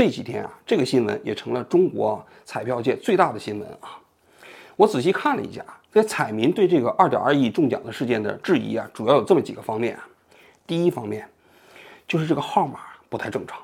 这几天啊，这个新闻也成了中国彩票界最大的新闻啊。我仔细看了一下，这彩民对这个二点二亿中奖的事件的质疑啊，主要有这么几个方面啊。第一方面就是这个号码不太正常。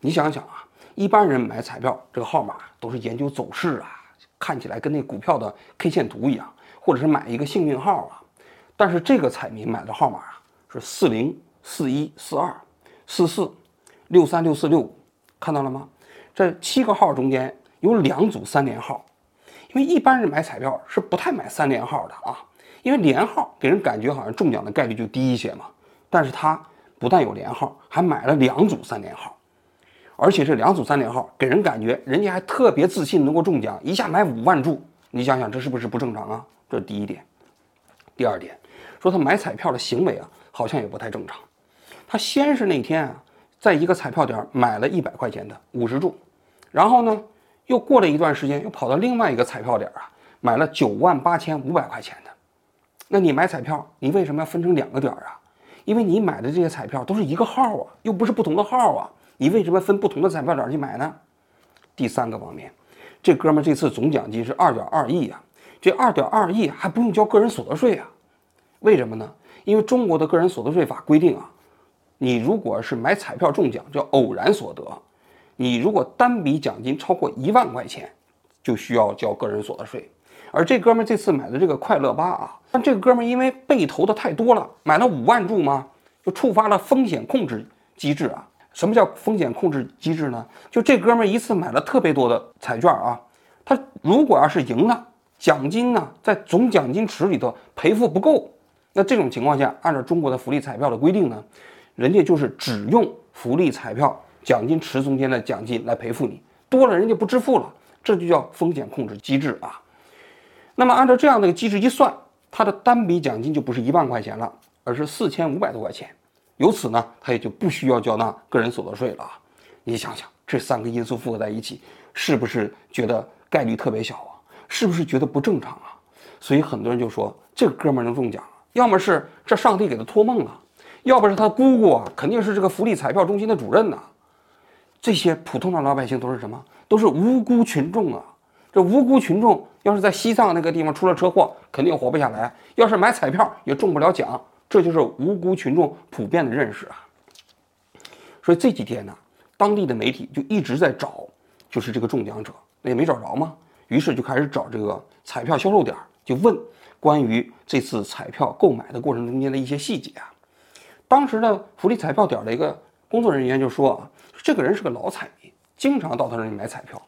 你想想啊，一般人买彩票这个号码都是研究走势啊，看起来跟那股票的 K 线图一样，或者是买一个幸运号啊。但是这个彩民买的号码是四零四一四二四四六三六四六五。看到了吗？这七个号中间有两组三连号，因为一般人买彩票是不太买三连号的啊，因为连号给人感觉好像中奖的概率就低一些嘛。但是他不但有连号，还买了两组三连号，而且这两组三连号给人感觉人家还特别自信能够中奖，一下买五万注，你想想这是不是不正常啊？这是第一点。第二点，说他买彩票的行为啊，好像也不太正常。他先是那天啊。在一个彩票点买了一百块钱的五十注，然后呢，又过了一段时间，又跑到另外一个彩票点啊，买了九万八千五百块钱的。那你买彩票，你为什么要分成两个点啊？因为你买的这些彩票都是一个号啊，又不是不同的号啊，你为什么分不同的彩票点去买呢？第三个方面，这哥们这次总奖金是二点二亿啊，这二点二亿还不用交个人所得税啊？为什么呢？因为中国的个人所得税法规定啊。你如果是买彩票中奖，叫偶然所得；你如果单笔奖金超过一万块钱，就需要交个人所得税。而这哥们这次买的这个快乐八啊，但这个哥们因为被投的太多了，买了五万注嘛，就触发了风险控制机制啊。什么叫风险控制机制呢？就这哥们一次买了特别多的彩券啊，他如果要是赢了，奖金呢在总奖金池里头赔付不够，那这种情况下，按照中国的福利彩票的规定呢？人家就是只用福利彩票奖金池中间的奖金来赔付你，多了人家不支付了，这就叫风险控制机制啊。那么按照这样的一个机制一算，他的单笔奖金就不是一万块钱了，而是四千五百多块钱，由此呢，他也就不需要缴纳个人所得税了啊。你想想，这三个因素复合在一起，是不是觉得概率特别小啊？是不是觉得不正常啊？所以很多人就说，这个哥们儿能中奖，要么是这上帝给他托梦了。要不是他姑姑啊，肯定是这个福利彩票中心的主任呐。这些普通的老百姓都是什么？都是无辜群众啊。这无辜群众要是在西藏那个地方出了车祸，肯定活不下来；要是买彩票也中不了奖。这就是无辜群众普遍的认识啊。所以这几天呢，当地的媒体就一直在找，就是这个中奖者，那也没找着嘛。于是就开始找这个彩票销售点，就问关于这次彩票购买的过程中间的一些细节啊。当时的福利彩票点的一个工作人员就说啊，这个人是个老彩民，经常到他那里买彩票。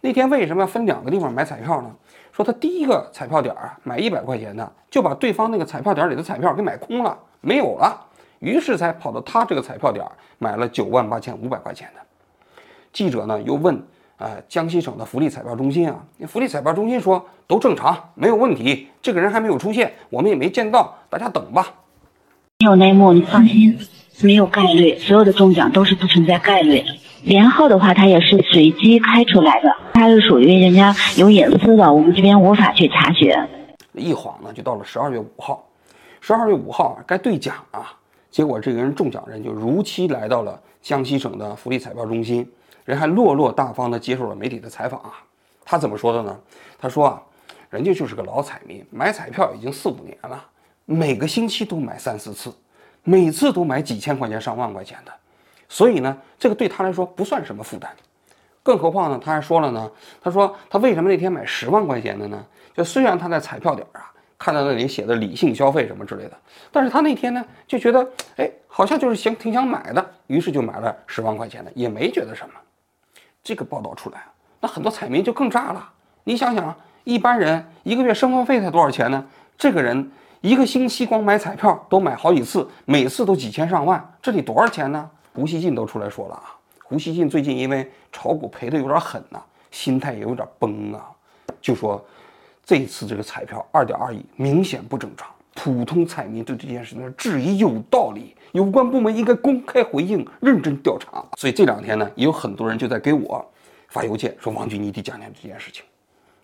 那天为什么要分两个地方买彩票呢？说他第一个彩票点啊，买一百块钱的，就把对方那个彩票点里的彩票给买空了，没有了，于是才跑到他这个彩票点买了九万八千五百块钱的。记者呢又问，呃，江西省的福利彩票中心啊，福利彩票中心说都正常，没有问题，这个人还没有出现，我们也没见到，大家等吧。没有内幕，你放心，没有概率，所有的中奖都是不存在概率的。连号的话，它也是随机开出来的，它是属于人家有隐私的，我们这边无法去查询。一晃呢，就到了十二月五号，十二月五号该兑奖啊，结果这个人中奖人就如期来到了江西省的福利彩票中心，人还落落大方的接受了媒体的采访啊。他怎么说的呢？他说啊，人家就是个老彩民，买彩票已经四五年了。每个星期都买三四次，每次都买几千块钱、上万块钱的，所以呢，这个对他来说不算什么负担。更何况呢，他还说了呢，他说他为什么那天买十万块钱的呢？就虽然他在彩票点啊看到那里写的理性消费什么之类的，但是他那天呢就觉得，哎，好像就是想挺想买的，于是就买了十万块钱的，也没觉得什么。这个报道出来那很多彩民就更炸了。你想想，一般人一个月生活费才多少钱呢？这个人。一个星期光买彩票都买好几次，每次都几千上万，这得多少钱呢？胡锡进都出来说了啊，胡锡进最近因为炒股赔的有点狠呐，心态也有点崩啊，就说这次这个彩票二点二亿明显不正常，普通彩民对这件事情质疑有道理，有关部门应该公开回应，认真调查。所以这两天呢，也有很多人就在给我发邮件说，王军你得讲讲这件事情，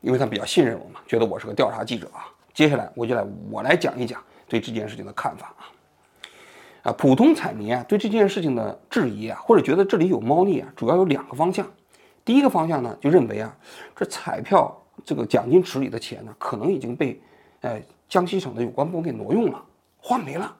因为他比较信任我嘛，觉得我是个调查记者啊。接下来我就来我来讲一讲对这件事情的看法啊，啊，普通彩民啊对这件事情的质疑啊，或者觉得这里有猫腻啊，主要有两个方向。第一个方向呢，就认为啊，这彩票这个奖金池里的钱呢，可能已经被，呃，江西省的有关部门给挪用了，花没了。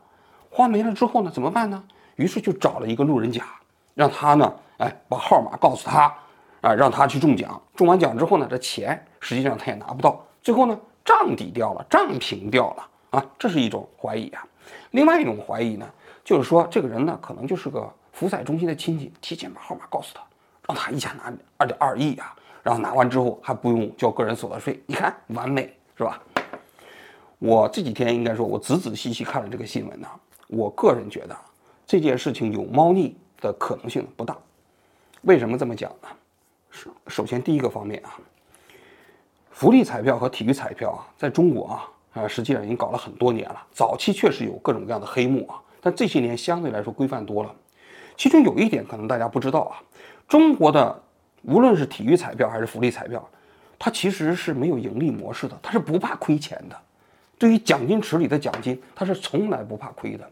花没了之后呢，怎么办呢？于是就找了一个路人甲，让他呢，哎，把号码告诉他，啊，让他去中奖。中完奖之后呢，这钱实际上他也拿不到。最后呢，账底掉了，账平掉了啊，这是一种怀疑啊。另外一种怀疑呢，就是说这个人呢，可能就是个福彩中心的亲戚，提前把号码告诉他。让他一下拿二点二亿啊，然后拿完之后还不用交个人所得税，你看完美是吧？我这几天应该说，我仔仔细细看了这个新闻呢，我个人觉得这件事情有猫腻的可能性不大。为什么这么讲呢？首首先第一个方面啊，福利彩票和体育彩票啊，在中国啊啊实际上已经搞了很多年了，早期确实有各种各样的黑幕啊，但这些年相对来说规范多了。其中有一点可能大家不知道啊。中国的无论是体育彩票还是福利彩票，它其实是没有盈利模式的，它是不怕亏钱的。对于奖金池里的奖金，它是从来不怕亏的。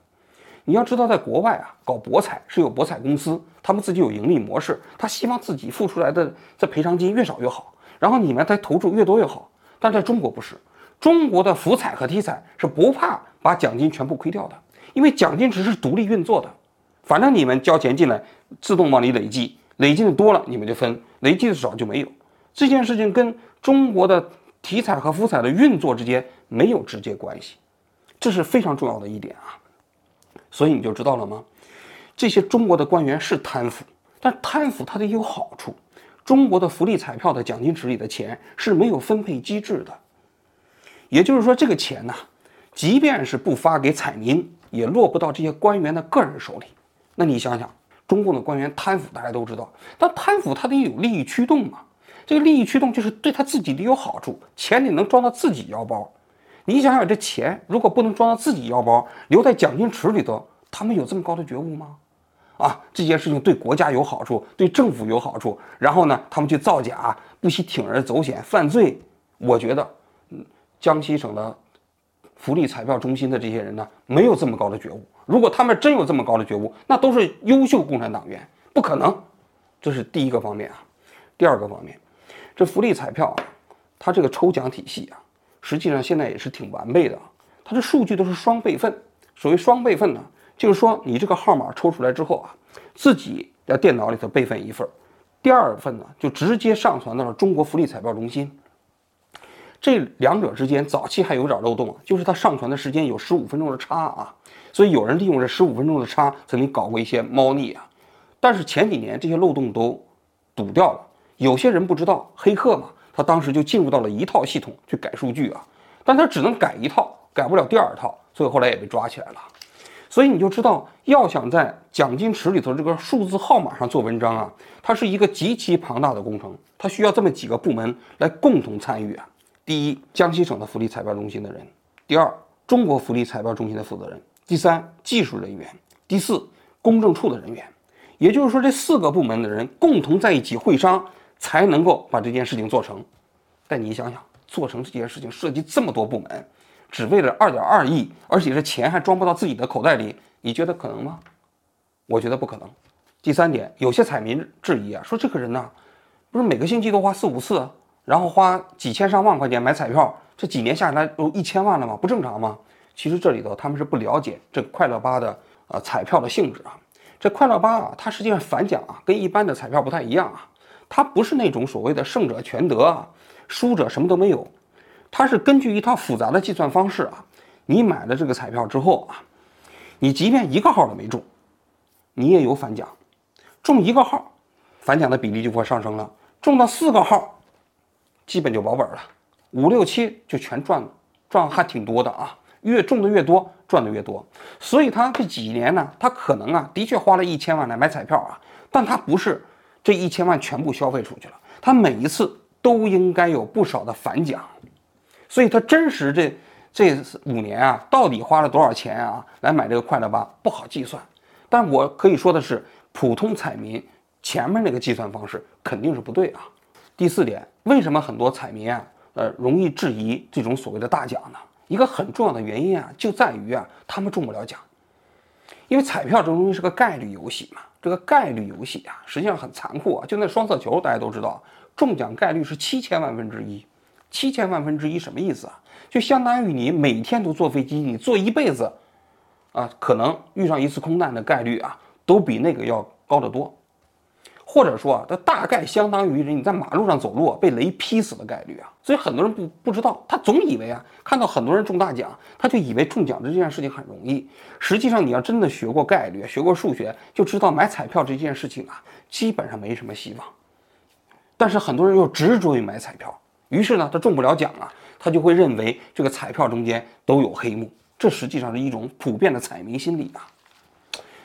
你要知道，在国外啊，搞博彩是有博彩公司，他们自己有盈利模式，他希望自己付出来的这赔偿金越少越好，然后你们再投注越多越好。但在中国不是，中国的福彩和体彩是不怕把奖金全部亏掉的，因为奖金池是独立运作的，反正你们交钱进来，自动往里累计。累积的多了，你们就分；累积的少就没有。这件事情跟中国的体彩和福彩的运作之间没有直接关系，这是非常重要的一点啊。所以你就知道了吗？这些中国的官员是贪腐，但贪腐它得有好处。中国的福利彩票的奖金池里的钱是没有分配机制的，也就是说，这个钱呢，即便是不发给彩民，也落不到这些官员的个人手里。那你想想。中共的官员贪腐，大家都知道，但贪腐他得有利益驱动嘛。这个利益驱动就是对他自己得有好处，钱得能装到自己腰包。你想想，这钱如果不能装到自己腰包，留在奖金池里头，他们有这么高的觉悟吗？啊，这件事情对国家有好处，对政府有好处，然后呢，他们去造假，不惜铤而走险犯罪。我觉得，江西省的福利彩票中心的这些人呢，没有这么高的觉悟。如果他们真有这么高的觉悟，那都是优秀共产党员，不可能。这是第一个方面啊。第二个方面，这福利彩票啊，它这个抽奖体系啊，实际上现在也是挺完备的。它的数据都是双备份。所谓双备份呢，就是说你这个号码抽出来之后啊，自己在电脑里头备份一份，第二份呢就直接上传到了中国福利彩票中心。这两者之间早期还有点漏洞啊，就是它上传的时间有十五分钟的差啊。所以有人利用这十五分钟的差，曾经搞过一些猫腻啊，但是前几年这些漏洞都堵掉了。有些人不知道，黑客嘛，他当时就进入到了一套系统去改数据啊，但他只能改一套，改不了第二套，所以后来也被抓起来了。所以你就知道，要想在奖金池里头这个数字号码上做文章啊，它是一个极其庞大的工程，它需要这么几个部门来共同参与啊。第一，江西省的福利彩票中心的人；第二，中国福利彩票中心的负责人。第三，技术人员；第四，公证处的人员。也就是说，这四个部门的人共同在一起会商，才能够把这件事情做成。但你想想，做成这件事情涉及这么多部门，只为了二点二亿，而且这钱还装不到自己的口袋里，你觉得可能吗？我觉得不可能。第三点，有些彩民质疑啊，说这个人呢，不是每个星期都花四五次，然后花几千上万块钱买彩票，这几年下来都一千万了吗？不正常吗？其实这里头他们是不了解这快乐八的呃彩票的性质啊。这快乐八啊，它实际上反奖啊，跟一般的彩票不太一样啊。它不是那种所谓的胜者全得啊，输者什么都没有。它是根据一套复杂的计算方式啊，你买了这个彩票之后啊，你即便一个号都没中，你也有返奖。中一个号，返奖的比例就会上升了；中到四个号，基本就保本了；五六七就全赚了。赚还挺多的啊，越中的越多，赚的越多。所以他这几年呢，他可能啊，的确花了一千万来买彩票啊，但他不是这一千万全部消费出去了，他每一次都应该有不少的返奖。所以他真实这这五年啊，到底花了多少钱啊来买这个快乐八不好计算。但我可以说的是，普通彩民前面那个计算方式肯定是不对啊。第四点，为什么很多彩民啊？呃，容易质疑这种所谓的大奖呢？一个很重要的原因啊，就在于啊，他们中不了奖。因为彩票这东西是个概率游戏嘛，这个概率游戏啊，实际上很残酷啊。就那双色球，大家都知道，中奖概率是七千万分之一，七千万分之一什么意思啊？就相当于你每天都坐飞机，你坐一辈子，啊，可能遇上一次空难的概率啊，都比那个要高得多。或者说啊，它大概相当于你在马路上走路被雷劈死的概率啊，所以很多人不不知道，他总以为啊，看到很多人中大奖，他就以为中奖的这件事情很容易。实际上，你要真的学过概率，学过数学，就知道买彩票这件事情啊，基本上没什么希望。但是很多人又执着于买彩票，于是呢，他中不了奖啊，他就会认为这个彩票中间都有黑幕，这实际上是一种普遍的彩民心理啊。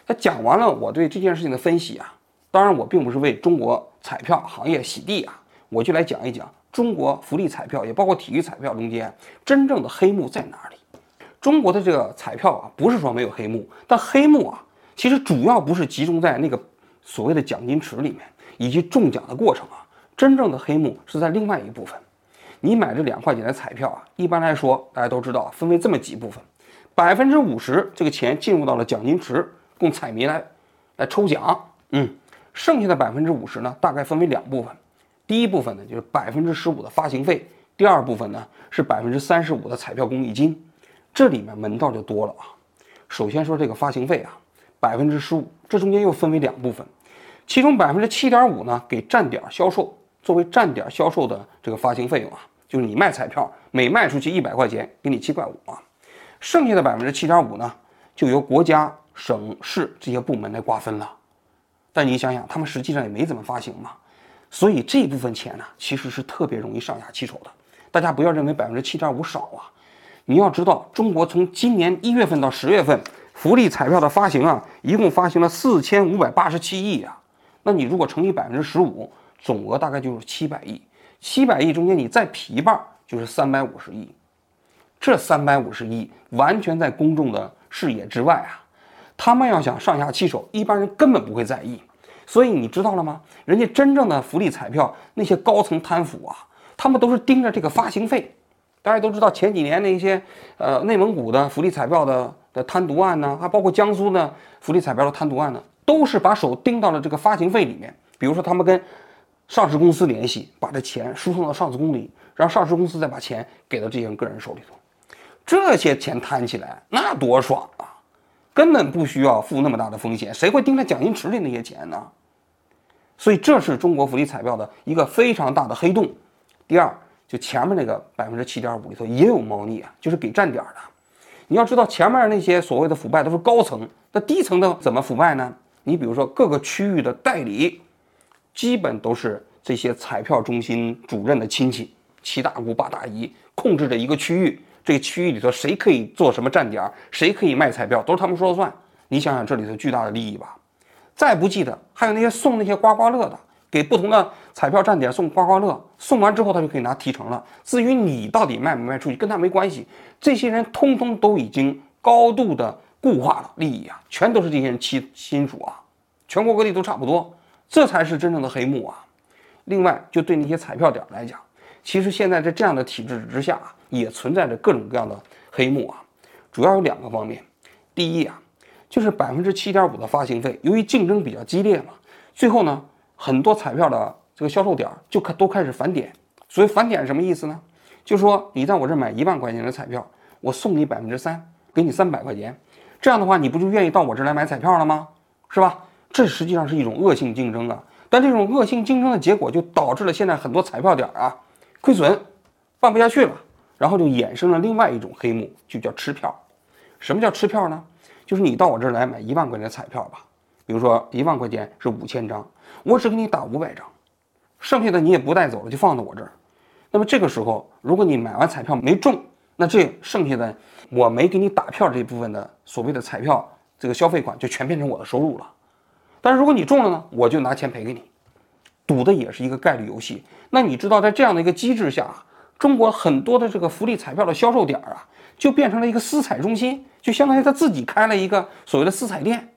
他讲完了我对这件事情的分析啊。当然，我并不是为中国彩票行业洗地啊，我就来讲一讲中国福利彩票，也包括体育彩票中间真正的黑幕在哪里。中国的这个彩票啊，不是说没有黑幕，但黑幕啊，其实主要不是集中在那个所谓的奖金池里面以及中奖的过程啊，真正的黑幕是在另外一部分。你买这两块钱的彩票啊，一般来说大家都知道，分为这么几部分，百分之五十这个钱进入到了奖金池，供彩民来来抽奖，嗯。剩下的百分之五十呢，大概分为两部分。第一部分呢，就是百分之十五的发行费；第二部分呢，是百分之三十五的彩票公益金。这里面门道就多了啊。首先说这个发行费啊，百分之十五，这中间又分为两部分，其中百分之七点五呢给站点销售，作为站点销售的这个发行费用啊，就是你卖彩票每卖出去一百块钱，给你七块五啊。剩下的百分之七点五呢，就由国家、省市这些部门来瓜分了。但你想想，他们实际上也没怎么发行嘛，所以这部分钱呢，其实是特别容易上下其手的。大家不要认为百分之七点五少啊，你要知道，中国从今年一月份到十月份，福利彩票的发行啊，一共发行了四千五百八十七亿啊。那你如果乘以百分之十五，总额大概就是七百亿。七百亿中间你再劈一半，就是三百五十亿。这三百五十亿完全在公众的视野之外啊。他们要想上下其手，一般人根本不会在意。所以你知道了吗？人家真正的福利彩票那些高层贪腐啊，他们都是盯着这个发行费。大家都知道前几年那些呃内蒙古的福利彩票的的贪渎案呢，还包括江苏的福利彩票的贪渎案呢，都是把手盯到了这个发行费里面。比如说他们跟上市公司联系，把这钱输送到上市公司，让上市公司再把钱给到这些个人手里头。这些钱贪起来那多爽啊！根本不需要付那么大的风险，谁会盯着奖金池里那些钱呢？所以这是中国福利彩票的一个非常大的黑洞。第二，就前面那个百分之七点五里头也有猫腻啊，就是给站点的。你要知道，前面那些所谓的腐败都是高层，那低层的怎么腐败呢？你比如说各个区域的代理，基本都是这些彩票中心主任的亲戚，七大姑八大姨控制着一个区域。这个区域里头谁可以做什么站点，谁可以卖彩票，都是他们说了算。你想想这里头巨大的利益吧。再不记得还有那些送那些刮刮乐的，给不同的彩票站点送刮刮乐，送完之后他就可以拿提成了。至于你到底卖没卖出去，跟他没关系。这些人通通都已经高度的固化了利益啊，全都是这些人亲亲属啊，全国各地都差不多，这才是真正的黑幕啊。另外，就对那些彩票点来讲，其实现在在这样的体制之下。也存在着各种各样的黑幕啊，主要有两个方面。第一啊，就是百分之七点五的发行费，由于竞争比较激烈嘛，最后呢，很多彩票的这个销售点就开都开始返点。所以返点什么意思呢？就说你在我这买一万块钱的彩票，我送你百分之三，给你三百块钱。这样的话，你不就愿意到我这来买彩票了吗？是吧？这实际上是一种恶性竞争啊。但这种恶性竞争的结果，就导致了现在很多彩票点啊亏损，办不下去了。然后就衍生了另外一种黑幕，就叫吃票。什么叫吃票呢？就是你到我这儿来买一万块钱的彩票吧，比如说一万块钱是五千张，我只给你打五百张，剩下的你也不带走了，就放到我这儿。那么这个时候，如果你买完彩票没中，那这剩下的我没给你打票这部分的所谓的彩票这个消费款就全变成我的收入了。但是如果你中了呢，我就拿钱赔给你。赌的也是一个概率游戏。那你知道在这样的一个机制下？中国很多的这个福利彩票的销售点啊，就变成了一个私彩中心，就相当于他自己开了一个所谓的私彩店。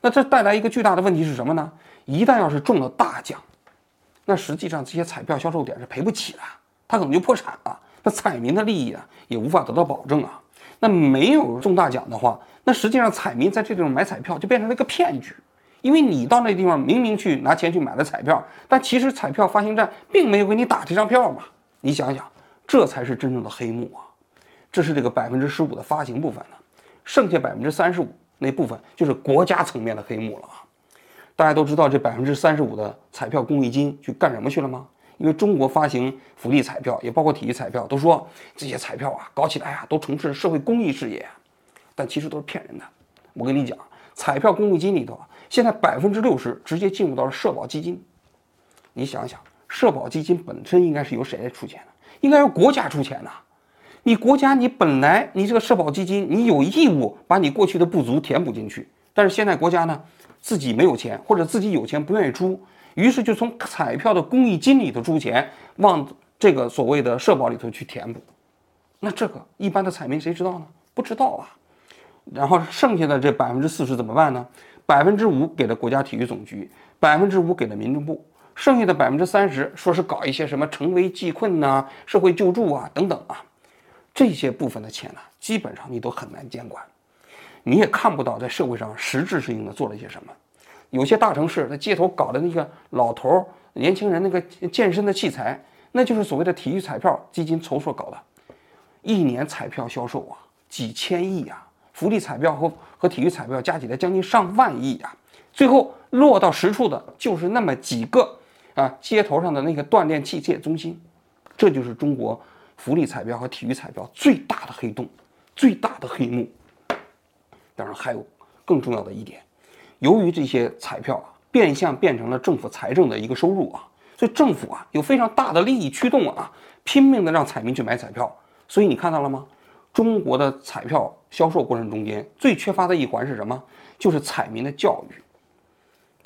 那这带来一个巨大的问题是什么呢？一旦要是中了大奖，那实际上这些彩票销售点是赔不起的，他可能就破产了。那彩民的利益啊，也无法得到保证啊。那没有中大奖的话，那实际上彩民在这种买彩票就变成了一个骗局，因为你到那地方明明去拿钱去买了彩票，但其实彩票发行站并没有给你打这张票嘛。你想想，这才是真正的黑幕啊！这是这个百分之十五的发行部分呢，剩下百分之三十五那部分就是国家层面的黑幕了啊！大家都知道这百分之三十五的彩票公益金去干什么去了吗？因为中国发行福利彩票，也包括体育彩票，都说这些彩票啊搞起来啊都从事社会公益事业。但其实都是骗人的。我跟你讲，彩票公益金里头啊，现在百分之六十直接进入到了社保基金。你想想，社保基金本身应该是由谁来出钱的？应该由国家出钱呐。你国家，你本来你这个社保基金，你有义务把你过去的不足填补进去。但是现在国家呢，自己没有钱，或者自己有钱不愿意出，于是就从彩票的公益金里头出钱，往这个所谓的社保里头去填补。那这个一般的彩民谁知道呢？不知道啊。然后剩下的这百分之四十怎么办呢？百分之五给了国家体育总局，百分之五给了民政部，剩下的百分之三十说是搞一些什么成危济困呐、社会救助啊等等啊，这些部分的钱呢，基本上你都很难监管，你也看不到在社会上实质性的做了一些什么。有些大城市在街头搞的那个老头、年轻人那个健身的器材，那就是所谓的体育彩票基金筹措搞的，一年彩票销售啊几千亿呀。福利彩票和和体育彩票加起来将近上万亿啊！最后落到实处的就是那么几个啊，街头上的那个锻炼器械中心，这就是中国福利彩票和体育彩票最大的黑洞，最大的黑幕。当然还有更重要的一点，由于这些彩票啊变相变成了政府财政的一个收入啊，所以政府啊有非常大的利益驱动啊，拼命的让彩民去买彩票。所以你看到了吗？中国的彩票销售过程中间最缺乏的一环是什么？就是彩民的教育。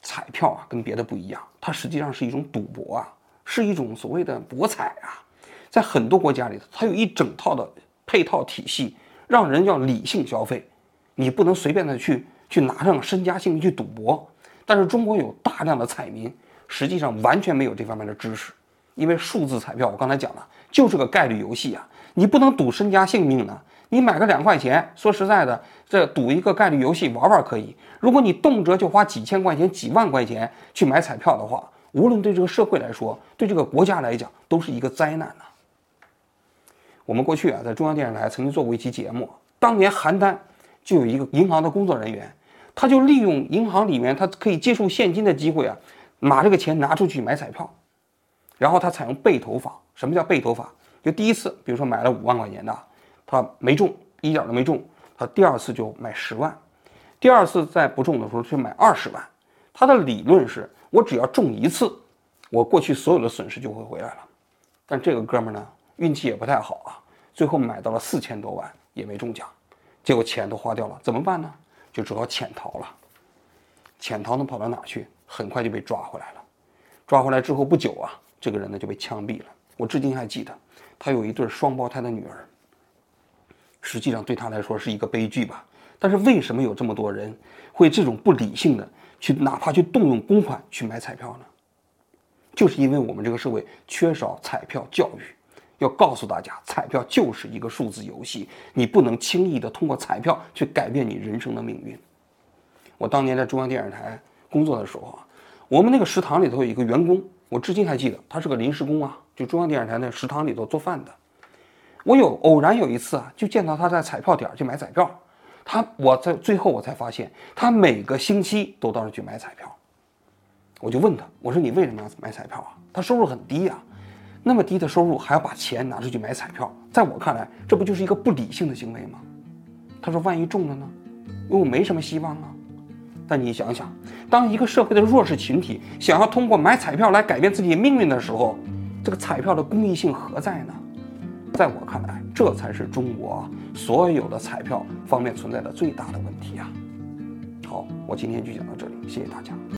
彩票啊，跟别的不一样，它实际上是一种赌博啊，是一种所谓的博彩啊。在很多国家里头，它有一整套的配套体系，让人要理性消费，你不能随便的去去拿上身家性命去赌博。但是中国有大量的彩民，实际上完全没有这方面的知识，因为数字彩票，我刚才讲了，就是个概率游戏啊。你不能赌身家性命呢？你买个两块钱，说实在的，这赌一个概率游戏玩玩可以。如果你动辄就花几千块钱、几万块钱去买彩票的话，无论对这个社会来说，对这个国家来讲，都是一个灾难呐。我们过去啊，在中央电视台曾经做过一期节目，当年邯郸就有一个银行的工作人员，他就利用银行里面他可以接受现金的机会啊，把这个钱拿出去买彩票，然后他采用背投法。什么叫背投法？就第一次，比如说买了五万块钱的，他没中，一点都没中，他第二次就买十万，第二次再不中的时候去买二十万。他的理论是我只要中一次，我过去所有的损失就会回来了。但这个哥们儿呢，运气也不太好啊，最后买到了四千多万也没中奖，结果钱都花掉了，怎么办呢？就只好潜逃了。潜逃能跑到哪去？很快就被抓回来了。抓回来之后不久啊，这个人呢就被枪毙了。我至今还记得。他有一对双胞胎的女儿，实际上对他来说是一个悲剧吧。但是为什么有这么多人会这种不理性的去，哪怕去动用公款去买彩票呢？就是因为我们这个社会缺少彩票教育，要告诉大家，彩票就是一个数字游戏，你不能轻易的通过彩票去改变你人生的命运。我当年在中央电视台工作的时候啊，我们那个食堂里头有一个员工，我至今还记得，他是个临时工啊。就中央电视台那食堂里头做饭的，我有偶然有一次啊，就见到他在彩票点去买彩票。他我在最后我才发现，他每个星期都到那去买彩票。我就问他，我说你为什么要买彩票啊？他收入很低呀，那么低的收入还要把钱拿出去买彩票，在我看来，这不就是一个不理性的行为吗？他说万一中了呢？因为我没什么希望啊。但你想想，当一个社会的弱势群体想要通过买彩票来改变自己命运的时候，这个彩票的公益性何在呢？在我看来，这才是中国所有的彩票方面存在的最大的问题啊！好，我今天就讲到这里，谢谢大家。